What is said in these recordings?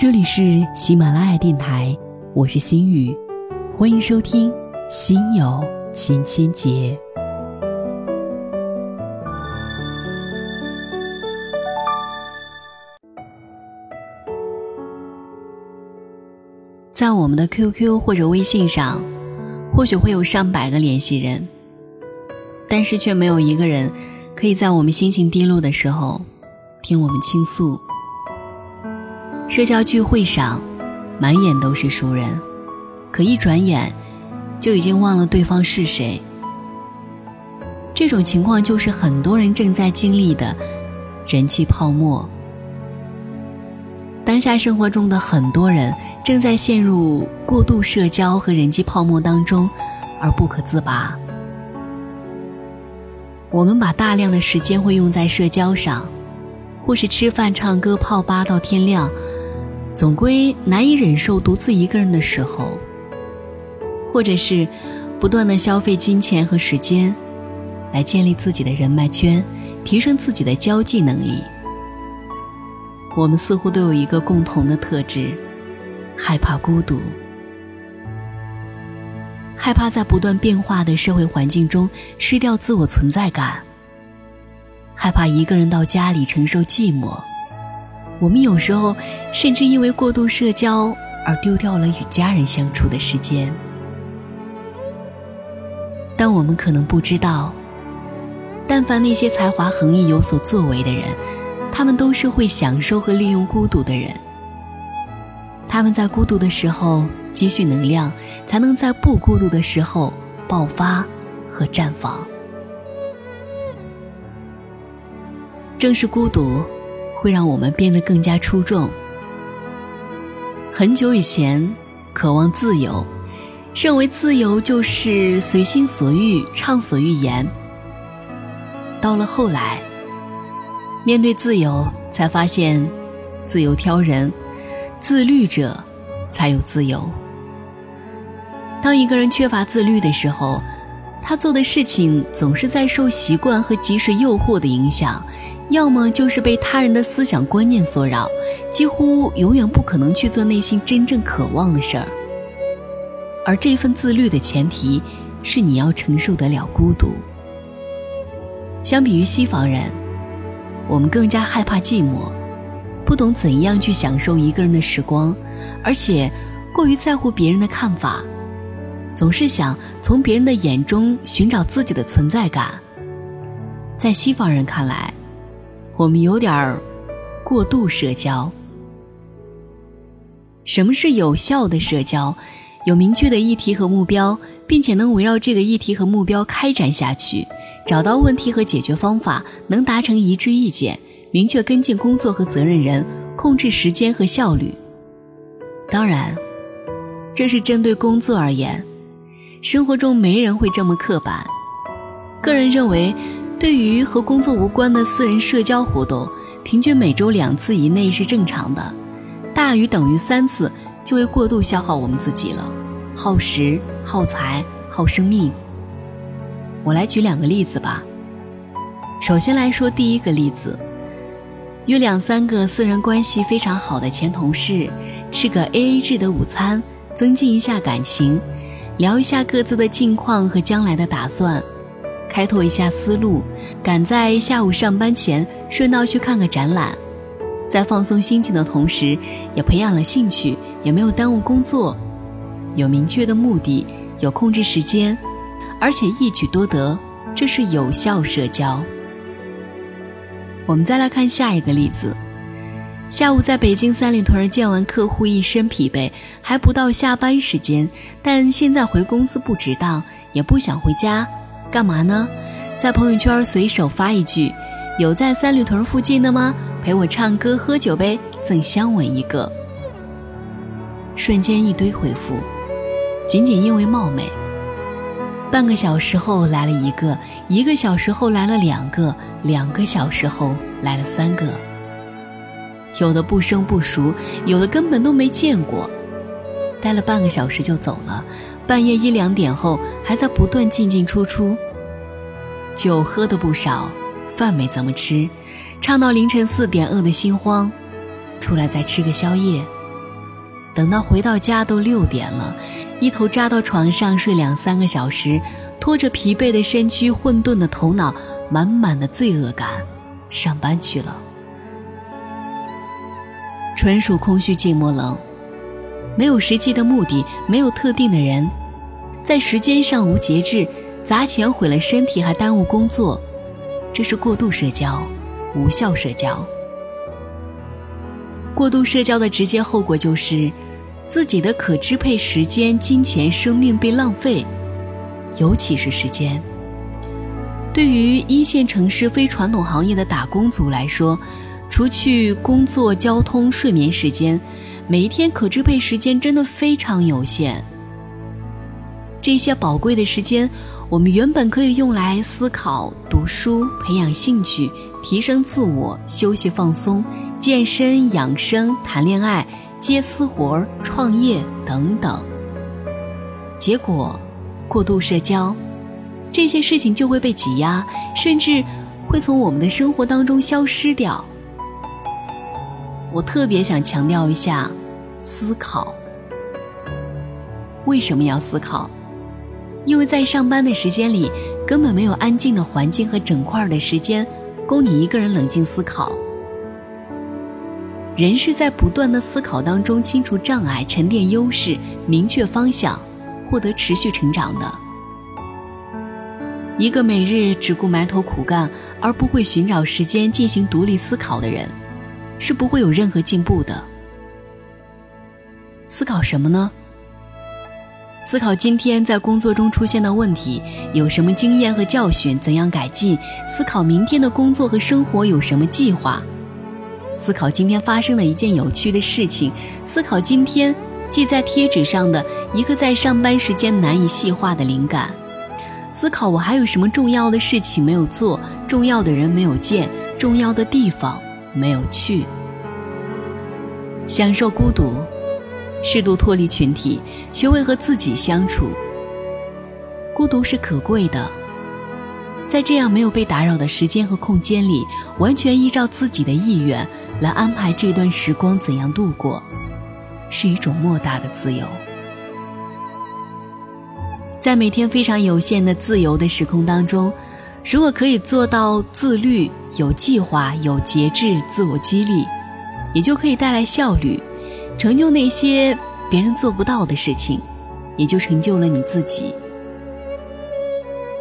这里是喜马拉雅电台，我是心雨，欢迎收听《心有千千结》。在我们的 QQ 或者微信上，或许会有上百个联系人，但是却没有一个人可以在我们心情低落的时候听我们倾诉。社交聚会上，满眼都是熟人，可一转眼，就已经忘了对方是谁。这种情况就是很多人正在经历的人气泡沫。当下生活中的很多人正在陷入过度社交和人际泡沫当中，而不可自拔。我们把大量的时间会用在社交上，或是吃饭、唱歌、泡吧到天亮。总归难以忍受独自一个人的时候，或者是不断的消费金钱和时间，来建立自己的人脉圈，提升自己的交际能力。我们似乎都有一个共同的特质：害怕孤独，害怕在不断变化的社会环境中失掉自我存在感，害怕一个人到家里承受寂寞。我们有时候甚至因为过度社交而丢掉了与家人相处的时间，但我们可能不知道，但凡那些才华横溢、有所作为的人，他们都是会享受和利用孤独的人。他们在孤独的时候积蓄能量，才能在不孤独的时候爆发和绽放。正是孤独。会让我们变得更加出众。很久以前，渴望自由，认为自由就是随心所欲、畅所欲言。到了后来，面对自由，才发现自由挑人，自律者才有自由。当一个人缺乏自律的时候，他做的事情总是在受习惯和即时诱惑的影响。要么就是被他人的思想观念所扰，几乎永远不可能去做内心真正渴望的事儿。而这份自律的前提是你要承受得了孤独。相比于西方人，我们更加害怕寂寞，不懂怎样去享受一个人的时光，而且过于在乎别人的看法，总是想从别人的眼中寻找自己的存在感。在西方人看来，我们有点儿过度社交。什么是有效的社交？有明确的议题和目标，并且能围绕这个议题和目标开展下去，找到问题和解决方法，能达成一致意见，明确跟进工作和责任人，控制时间和效率。当然，这是针对工作而言，生活中没人会这么刻板。个人认为。对于和工作无关的私人社交活动，平均每周两次以内是正常的，大于等于三次就会过度消耗我们自己了，耗时、耗财、耗生命。我来举两个例子吧。首先来说第一个例子，与两三个私人关系非常好的前同事吃个 AA 制的午餐，增进一下感情，聊一下各自的近况和将来的打算。开拓一下思路，赶在下午上班前顺道去看个展览，在放松心情的同时，也培养了兴趣，也没有耽误工作，有明确的目的，有控制时间，而且一举多得，这是有效社交。我们再来看下一个例子，下午在北京三里屯见完客户，一身疲惫，还不到下班时间，但现在回公司不值当，也不想回家。干嘛呢？在朋友圈随手发一句：“有在三里屯附近的吗？陪我唱歌喝酒呗，赠香吻一个。”瞬间一堆回复，仅仅因为貌美。半个小时后来了一个，一个小时后来了两个，两个小时后来了三个。有的不生不熟，有的根本都没见过，待了半个小时就走了。半夜一两点后，还在不断进进出出，酒喝的不少，饭没怎么吃，唱到凌晨四点，饿得心慌，出来再吃个宵夜，等到回到家都六点了，一头扎到床上睡两三个小时，拖着疲惫的身躯、混沌的头脑、满满的罪恶感，上班去了。纯属空虚、寂寞、冷，没有实际的目的，没有特定的人，在时间上无节制，砸钱毁了身体，还耽误工作，这是过度社交，无效社交。过度社交的直接后果就是，自己的可支配时间、金钱、生命被浪费，尤其是时间。对于一线城市非传统行业的打工族来说，除去工作、交通、睡眠时间，每一天可支配时间真的非常有限。这些宝贵的时间，我们原本可以用来思考、读书、培养兴趣、提升自我、休息放松。健身、养生、谈恋爱、接私活、创业等等。结果，过度社交，这些事情就会被挤压，甚至会从我们的生活当中消失掉。我特别想强调一下，思考。为什么要思考？因为在上班的时间里，根本没有安静的环境和整块的时间，供你一个人冷静思考。人是在不断的思考当中清除障碍、沉淀优势、明确方向、获得持续成长的。一个每日只顾埋头苦干而不会寻找时间进行独立思考的人，是不会有任何进步的。思考什么呢？思考今天在工作中出现的问题有什么经验和教训，怎样改进？思考明天的工作和生活有什么计划？思考今天发生的一件有趣的事情，思考今天记在贴纸上的一个在上班时间难以细化的灵感，思考我还有什么重要的事情没有做，重要的人没有见，重要的地方没有去。享受孤独，适度脱离群体，学会和自己相处。孤独是可贵的。在这样没有被打扰的时间和空间里，完全依照自己的意愿来安排这段时光怎样度过，是一种莫大的自由。在每天非常有限的自由的时空当中，如果可以做到自律、有计划、有节制、自我激励，也就可以带来效率，成就那些别人做不到的事情，也就成就了你自己。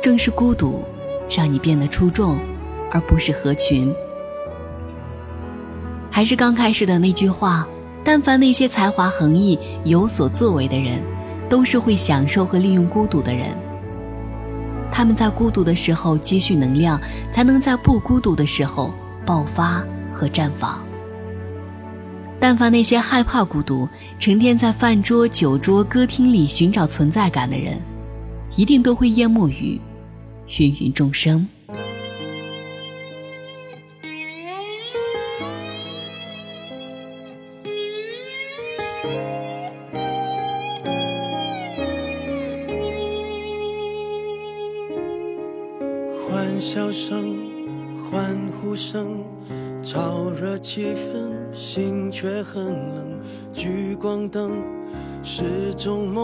正是孤独。让你变得出众，而不是合群。还是刚开始的那句话：但凡那些才华横溢、有所作为的人，都是会享受和利用孤独的人。他们在孤独的时候积蓄能量，才能在不孤独的时候爆发和绽放。但凡那些害怕孤独、成天在饭桌、酒桌、歌厅里寻找存在感的人，一定都会淹没于。芸芸众生，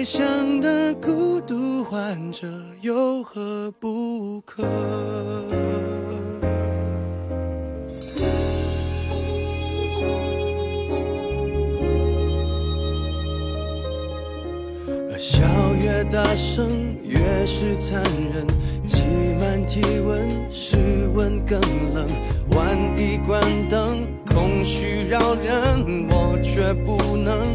悲伤的孤独患者有何不可？笑越大声越是残忍挤满体温室温更冷万一关灯空虚扰人我却不能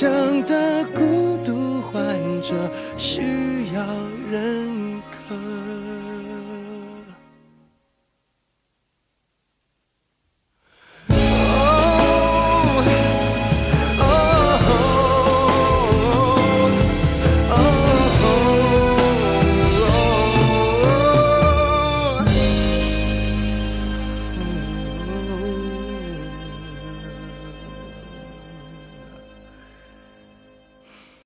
想。